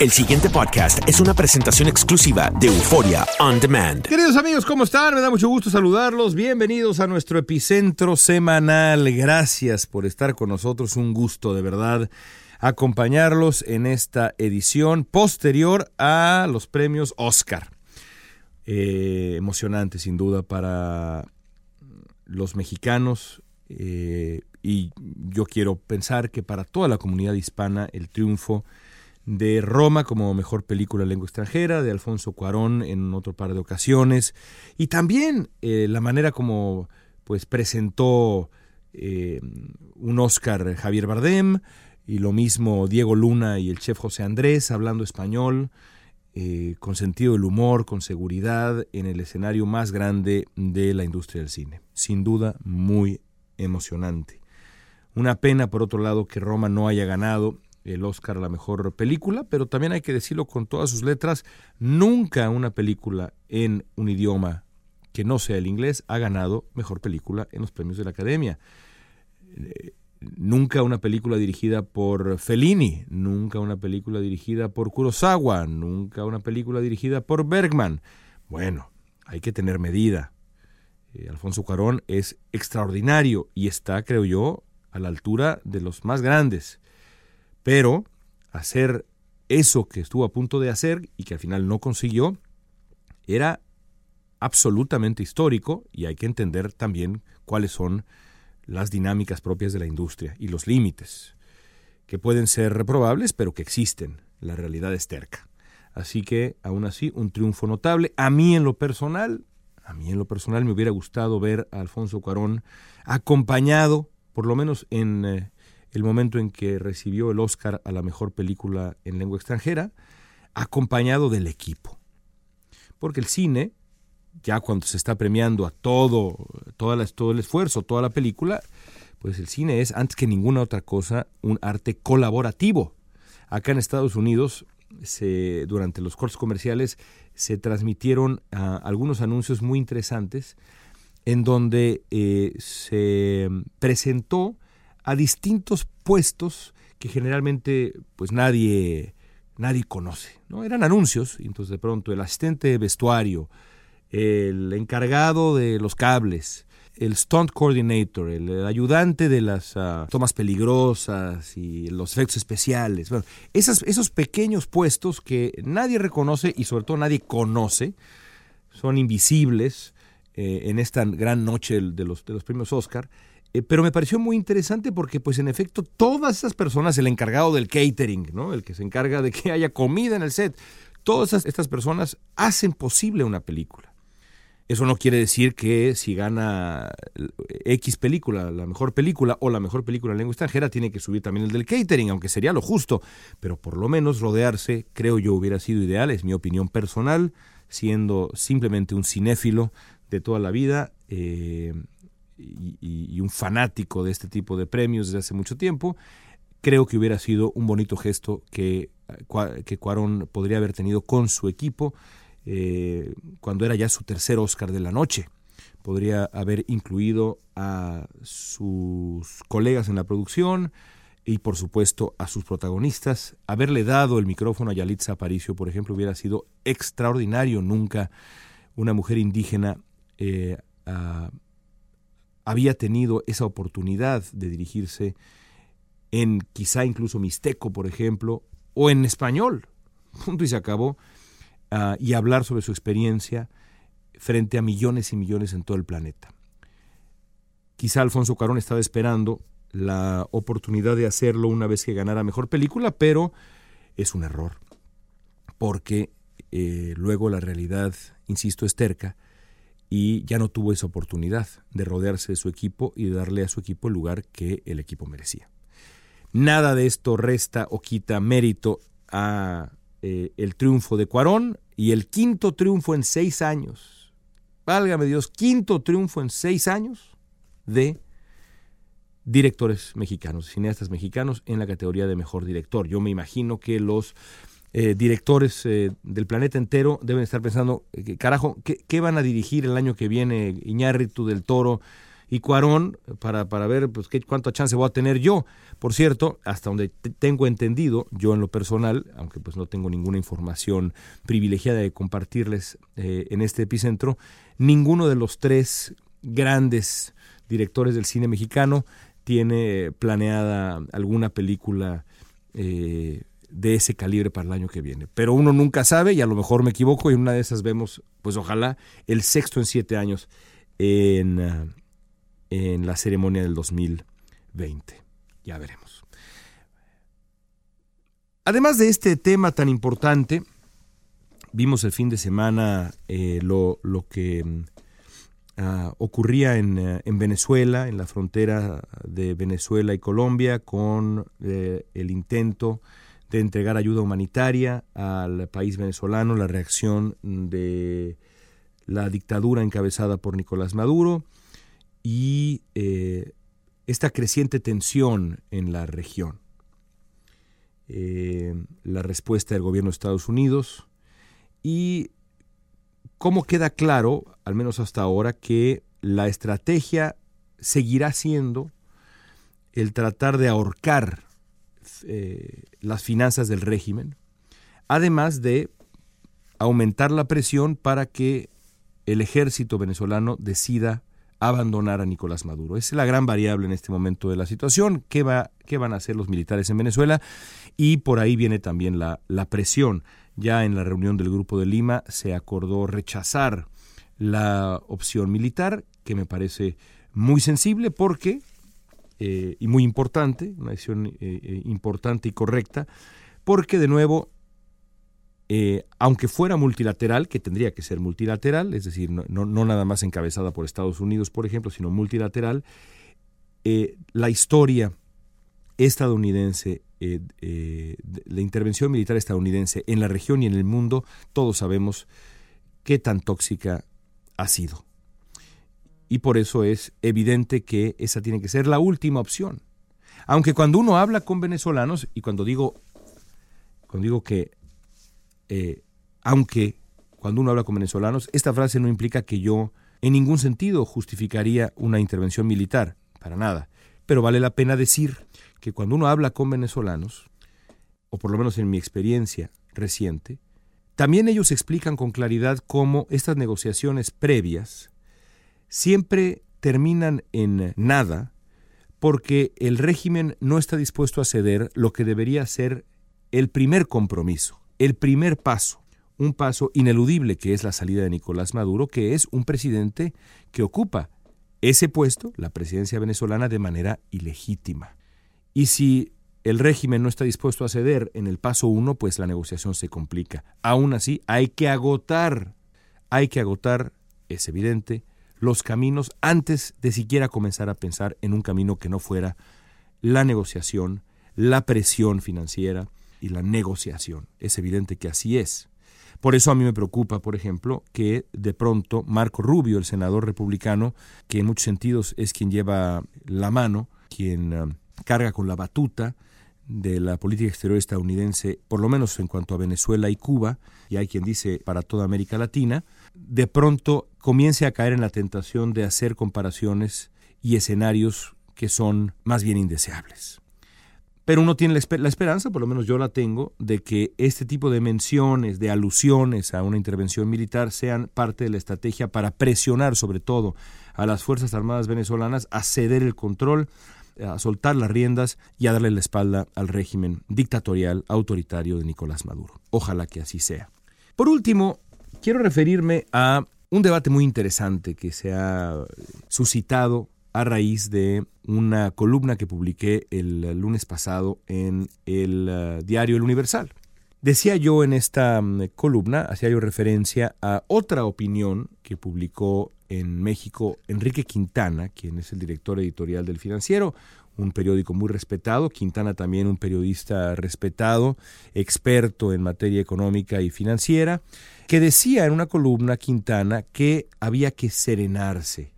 El siguiente podcast es una presentación exclusiva de Euforia On Demand. Queridos amigos, ¿cómo están? Me da mucho gusto saludarlos. Bienvenidos a nuestro epicentro semanal. Gracias por estar con nosotros. Un gusto de verdad acompañarlos en esta edición posterior a los premios Oscar. Eh, emocionante sin duda para los mexicanos eh, y yo quiero pensar que para toda la comunidad hispana el triunfo de Roma como mejor película en lengua extranjera, de Alfonso Cuarón en otro par de ocasiones, y también eh, la manera como pues presentó eh, un Oscar Javier Bardem, y lo mismo Diego Luna y el chef José Andrés hablando español, eh, con sentido del humor, con seguridad, en el escenario más grande de la industria del cine. Sin duda, muy emocionante. Una pena, por otro lado, que Roma no haya ganado el Oscar a la mejor película, pero también hay que decirlo con todas sus letras, nunca una película en un idioma que no sea el inglés ha ganado mejor película en los premios de la Academia. Eh, nunca una película dirigida por Fellini, nunca una película dirigida por Kurosawa, nunca una película dirigida por Bergman. Bueno, hay que tener medida. Eh, Alfonso Cuarón es extraordinario y está, creo yo, a la altura de los más grandes. Pero hacer eso que estuvo a punto de hacer y que al final no consiguió, era absolutamente histórico y hay que entender también cuáles son las dinámicas propias de la industria y los límites, que pueden ser reprobables, pero que existen. La realidad es terca. Así que, aún así, un triunfo notable. A mí en lo personal, a mí en lo personal me hubiera gustado ver a Alfonso Cuarón acompañado, por lo menos en eh, el momento en que recibió el Oscar a la mejor película en lengua extranjera, acompañado del equipo. Porque el cine, ya cuando se está premiando a todo, toda todo el esfuerzo, toda la película, pues el cine es, antes que ninguna otra cosa, un arte colaborativo. Acá en Estados Unidos, durante los cortes comerciales, se transmitieron ah, algunos anuncios muy interesantes en donde eh, se presentó a distintos puestos que generalmente pues nadie, nadie conoce. ¿no? Eran anuncios, entonces de pronto el asistente de vestuario, el encargado de los cables, el stunt coordinator, el ayudante de las uh, tomas peligrosas y los efectos especiales. Bueno, esos pequeños puestos que nadie reconoce y sobre todo nadie conoce, son invisibles eh, en esta gran noche de los, de los premios Oscar, eh, pero me pareció muy interesante porque, pues, en efecto, todas esas personas, el encargado del catering, ¿no? El que se encarga de que haya comida en el set, todas estas personas hacen posible una película. Eso no quiere decir que si gana X película, la mejor película o la mejor película en lengua extranjera, tiene que subir también el del catering, aunque sería lo justo. Pero por lo menos rodearse, creo yo, hubiera sido ideal, es mi opinión personal, siendo simplemente un cinéfilo de toda la vida eh, y, un fanático de este tipo de premios desde hace mucho tiempo. Creo que hubiera sido un bonito gesto que, que Cuarón podría haber tenido con su equipo eh, cuando era ya su tercer Oscar de la noche. Podría haber incluido a sus colegas en la producción y por supuesto a sus protagonistas. Haberle dado el micrófono a Yalitza Aparicio, por ejemplo, hubiera sido extraordinario. Nunca una mujer indígena eh, había tenido esa oportunidad de dirigirse en quizá incluso mixteco, por ejemplo, o en español. Punto y se acabó. Uh, y hablar sobre su experiencia frente a millones y millones en todo el planeta. Quizá Alfonso Cuarón estaba esperando la oportunidad de hacerlo una vez que ganara mejor película, pero es un error, porque eh, luego la realidad, insisto, es terca y ya no tuvo esa oportunidad de rodearse de su equipo y de darle a su equipo el lugar que el equipo merecía. Nada de esto resta o quita mérito a eh, el triunfo de Cuarón y el quinto triunfo en seis años. Válgame Dios, quinto triunfo en seis años de directores mexicanos, cineastas mexicanos en la categoría de mejor director. Yo me imagino que los eh, directores eh, del planeta entero deben estar pensando, carajo, ¿qué, ¿qué, van a dirigir el año que viene Iñárritu del Toro? y Cuarón para, para ver pues, qué, cuánta chance voy a tener yo. Por cierto, hasta donde tengo entendido, yo en lo personal, aunque pues no tengo ninguna información privilegiada de compartirles eh, en este epicentro, ninguno de los tres grandes directores del cine mexicano tiene planeada alguna película eh, de ese calibre para el año que viene. Pero uno nunca sabe y a lo mejor me equivoco y una de esas vemos, pues ojalá, el sexto en siete años en, en la ceremonia del 2020. Ya veremos. Además de este tema tan importante, vimos el fin de semana eh, lo, lo, que uh, ocurría en, uh, en, Venezuela, en la frontera de Venezuela y Colombia, con eh, el intento de entregar ayuda humanitaria al país venezolano, la reacción de la dictadura encabezada por Nicolás Maduro, y eh, esta creciente tensión en la región. Eh, la respuesta del gobierno de Estados Unidos y cómo queda claro, al menos hasta ahora, que la estrategia seguirá siendo el tratar de ahorcar eh, las finanzas del régimen, además de aumentar la presión para que el ejército venezolano decida abandonar a Nicolás Maduro. Es la gran variable en este momento de la situación. ¿Qué, va, qué van a hacer los militares en Venezuela? Y por ahí viene también la, la presión. Ya en la reunión del Grupo de Lima se acordó rechazar la opción militar, que me parece muy sensible porque, eh, y muy importante, una decisión eh, eh, importante y correcta, porque de nuevo aunque fuera multilateral, que tendría que ser multilateral, es decir, no, no, nada más encabezada por Estados Unidos, por ejemplo, sino multilateral, la historia estadounidense, eh, la intervención militar estadounidense en la región y en el mundo, todos sabemos qué tan tóxica ha sido. Y por eso es evidente que esa tiene que ser la última opción. Aunque cuando uno habla con venezolanos, y cuando digo, cuando digo que eh, aunque cuando uno habla con venezolanos, esta frase no implica que yo en ningún sentido justificaría una intervención militar, para nada. Pero vale la pena decir que cuando uno habla con venezolanos, o por lo menos en mi experiencia reciente, también ellos explican con claridad cómo estas negociaciones previas siempre terminan en nada porque el régimen no está dispuesto a ceder lo que debería ser el primer compromiso el primer paso, un paso ineludible que es la salida de Nicolás Maduro, que es un presidente que ocupa ese puesto, la presidencia venezolana, de manera ilegítima. Y si el régimen no está dispuesto a ceder en el paso uno, pues la negociación se complica. Aún así, hay que agotar, hay que agotar es evidente, los caminos antes de siquiera comenzar a pensar en un camino que no fuera la negociación, la presión financiera y la negociación. Es evidente que así es. Por eso a mí me preocupa, por ejemplo, que de pronto Marco Rubio, el senador republicano, que en muchos sentidos es quien lleva la mano, quien eh, carga con la batuta de la política exterior estadounidense, por lo menos en cuanto a Venezuela y Cuba, y hay quien dice para toda América Latina, de pronto comience a caer en la tentación de hacer comparaciones y escenarios que son más bien indeseables. Pero uno tiene la, esperanza, por lo menos yo la tengo, de que este tipo de menciones, de alusiones a una intervención militar sean parte de la estrategia para presionar sobre todo a las Fuerzas Armadas venezolanas a ceder el control, a soltar las riendas y a darle la espalda al régimen dictatorial autoritario de Nicolás Maduro. Ojalá que así sea. Por último, quiero referirme a un debate muy interesante que se ha suscitado a raíz de una columna que publiqué el lunes pasado en el eh, diario El Universal. Decía yo en esta mm, columna, hacía yo referencia a otra opinión que publicó en México Enrique Quintana, quien es el director editorial del Financiero, un periódico muy respetado, Quintana también un periodista respetado, experto en materia económica y financiera, que decía en una columna Quintana que había que serenarse,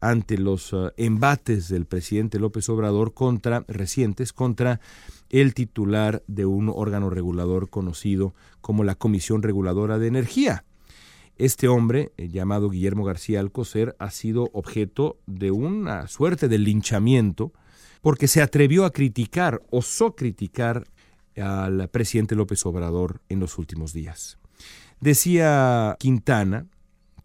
ante los uh, embates del presidente López Obrador contra recientes contra el titular de un órgano regulador conocido como la Comisión Reguladora de Energía. Este hombre, eh, llamado Guillermo García Alcocer, ha sido objeto de una suerte de linchamiento porque se atrevió a criticar, osó criticar al presidente López Obrador en los últimos días. Decía Quintana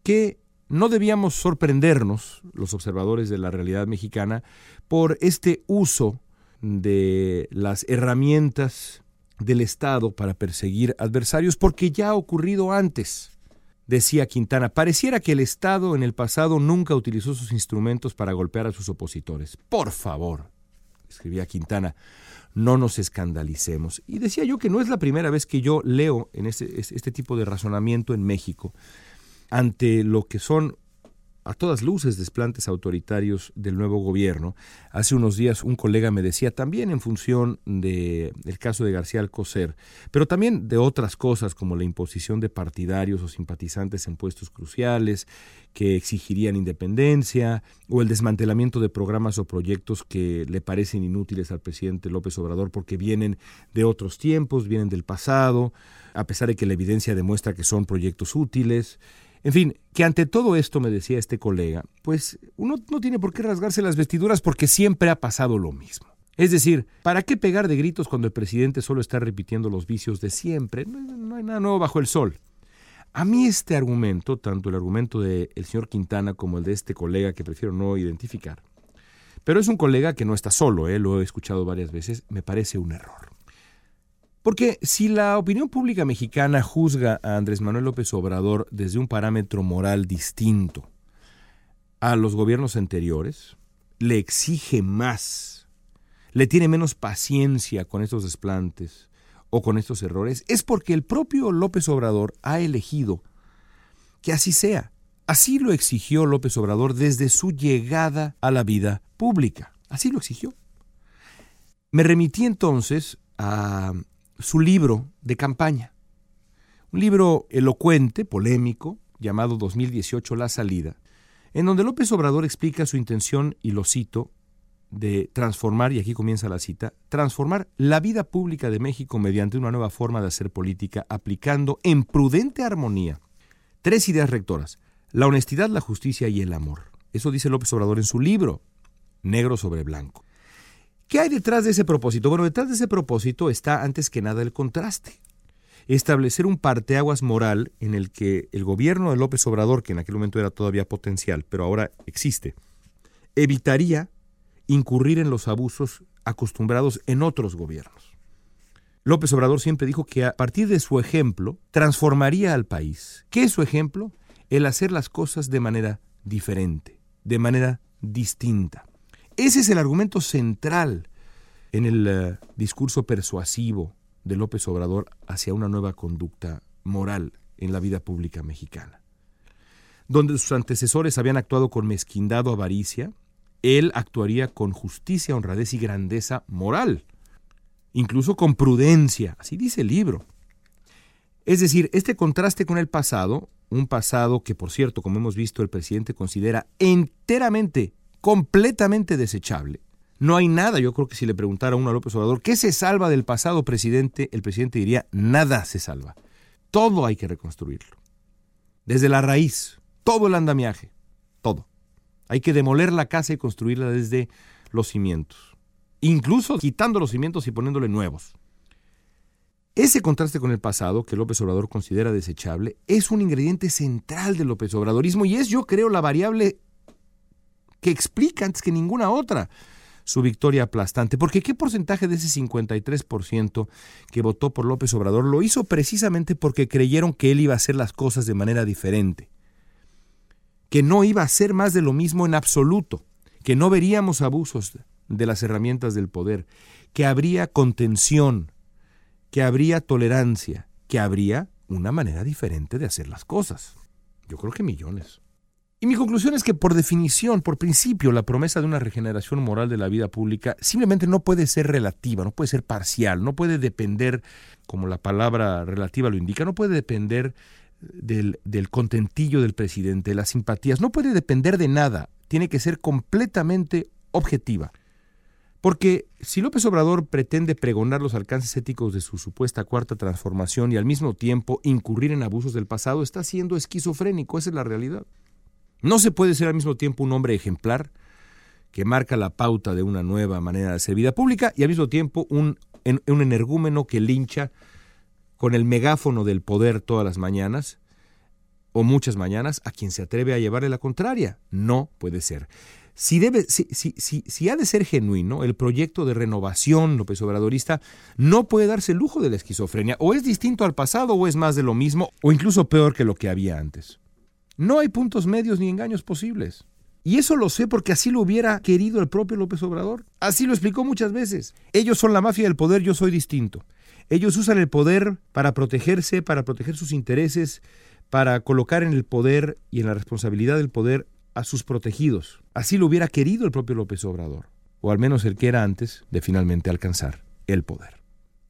que no debíamos sorprendernos, los observadores de la realidad mexicana, por este uso de las herramientas del Estado para perseguir adversarios, porque ya ha ocurrido antes. Decía Quintana, pareciera que el Estado en el pasado nunca utilizó sus instrumentos para golpear a sus opositores. Por favor, escribía Quintana, no nos escandalicemos. Y decía yo que no es la primera vez que yo leo en este, este tipo de razonamiento en México ante lo que son a todas luces desplantes autoritarios del nuevo gobierno. Hace unos días un colega me decía, también en función del caso de García Alcocer, pero también de otras cosas como la imposición de partidarios o simpatizantes en puestos cruciales que exigirían independencia, o el desmantelamiento de programas o proyectos que le parecen inútiles al presidente López Obrador porque vienen de otros tiempos, vienen del pasado, a pesar de que la evidencia demuestra que son proyectos útiles. En fin, que ante todo esto, me decía este colega, pues uno no tiene por qué rasgarse las vestiduras porque siempre ha pasado lo mismo. Es decir, ¿para qué pegar de gritos cuando el presidente solo está repitiendo los vicios de siempre? No, hay nada nuevo bajo el sol. A mí este argumento, tanto el argumento del señor Quintana como el de este colega que prefiero no identificar, pero es un colega que no está solo, ¿eh? lo he escuchado varias veces, me parece un error. Porque si la opinión pública mexicana juzga a Andrés Manuel López Obrador desde un parámetro moral distinto a los gobiernos anteriores, le exige más, le tiene menos paciencia con estos desplantes o con estos errores, es porque el propio López Obrador ha elegido que así sea. Así lo exigió López Obrador desde su llegada a la vida pública. Así lo exigió. Me remití entonces a su libro de campaña. Un libro elocuente, polémico, llamado 2018 La Salida, en donde López Obrador explica su intención, y lo cito, de transformar, y aquí comienza la cita, transformar la vida pública de México mediante una nueva forma de hacer política, aplicando en prudente armonía tres ideas rectoras, la honestidad, la justicia y el amor. Eso dice López Obrador en su libro, Negro sobre Blanco. ¿Qué hay detrás de ese propósito? Bueno, detrás de ese propósito está antes que nada el contraste. Establecer un parteaguas moral en el que el gobierno de López Obrador, que en aquel momento era todavía potencial, pero ahora existe, evitaría incurrir en los abusos acostumbrados en otros gobiernos. López Obrador siempre dijo que a partir de su ejemplo transformaría al país. ¿Qué es su ejemplo? El hacer las cosas de manera diferente, de manera distinta. Ese es el argumento central en el eh, discurso persuasivo de López Obrador hacia una nueva conducta moral en la vida pública mexicana. donde sus antecesores habían actuado con mezquindad o avaricia, él actuaría con justicia, honradez y grandeza moral, incluso con prudencia, así dice el libro. Es decir, este contraste con el pasado, un pasado que por cierto, como hemos visto, el presidente considera enteramente, completamente desechable. No hay nada, yo creo que si le preguntara uno a López Obrador, ¿qué se salva del pasado presidente? El presidente diría, nada se salva. Todo hay que reconstruirlo. Desde la raíz, todo el andamiaje, todo. Hay que demoler la casa y construirla desde los cimientos, incluso quitando los cimientos y poniéndole nuevos. Ese contraste con el pasado, que López Obrador considera desechable, es un ingrediente central del López Obradorismo y es, yo creo, la variable que explica antes que ninguna otra su victoria aplastante. Porque ¿qué porcentaje de ese 53% que votó por López Obrador lo hizo precisamente porque creyeron que él iba a hacer las cosas de manera diferente? Que no iba a hacer más de lo mismo en absoluto, que no veríamos abusos de las herramientas del poder, que habría contención, que habría tolerancia, que habría una manera diferente de hacer las cosas. Yo creo que millones. Y mi conclusión es que por definición, por principio, la promesa de una regeneración moral de la vida pública simplemente no puede ser relativa, no puede ser parcial, no puede depender, como la palabra relativa lo indica, no puede depender del, contentillo del presidente, de las simpatías, no puede depender de nada, tiene que ser completamente objetiva. Porque si López Obrador pretende pregonar los alcances éticos de su supuesta cuarta transformación y al mismo tiempo incurrir en abusos del pasado, está siendo esquizofrénico, esa es la realidad. No se puede ser al mismo tiempo un hombre ejemplar que marca la pauta de una nueva manera de hacer vida pública y al mismo tiempo un, un energúmeno que lincha con el megáfono del poder todas las mañanas o muchas mañanas a quien se atreve a llevarle la contraria. No puede ser. Si, debe, si, si, si, ha de ser genuino, el proyecto de renovación López Obradorista no puede darse el lujo de la esquizofrenia. O es distinto al pasado, o es más de lo mismo, o incluso peor que lo que había antes. No hay puntos medios ni engaños posibles. Y eso lo sé porque así lo hubiera querido el propio López Obrador. Así lo explicó muchas veces. Ellos son la mafia del poder, yo soy distinto. Ellos usan el poder para protegerse, para proteger sus intereses, para colocar en el poder y en la responsabilidad del poder a sus protegidos. Así lo hubiera querido el propio López Obrador, o al menos el que era antes de finalmente alcanzar el poder.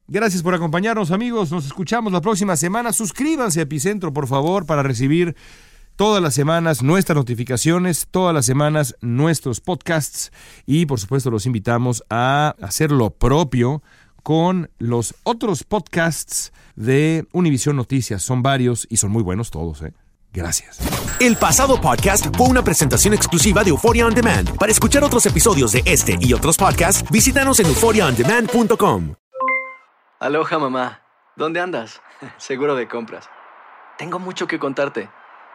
Gracias por acompañarnos amigos, nos escuchamos la próxima semana. Suscríbanse a Epicentro por favor para recibir todas las semanas nuestras notificaciones, todas las semanas nuestros podcasts y por supuesto los invitamos a hacer lo propio con los otros podcasts de Univisión Noticias. Son varios y son muy buenos todos. ¿eh? Gracias. El pasado podcast fue una presentación exclusiva de Euphoria On Demand. Para escuchar otros episodios de este y otros podcasts, visítanos en euphoriaondemand.com. Aloha mamá, ¿dónde andas? Seguro de compras. Tengo mucho que contarte.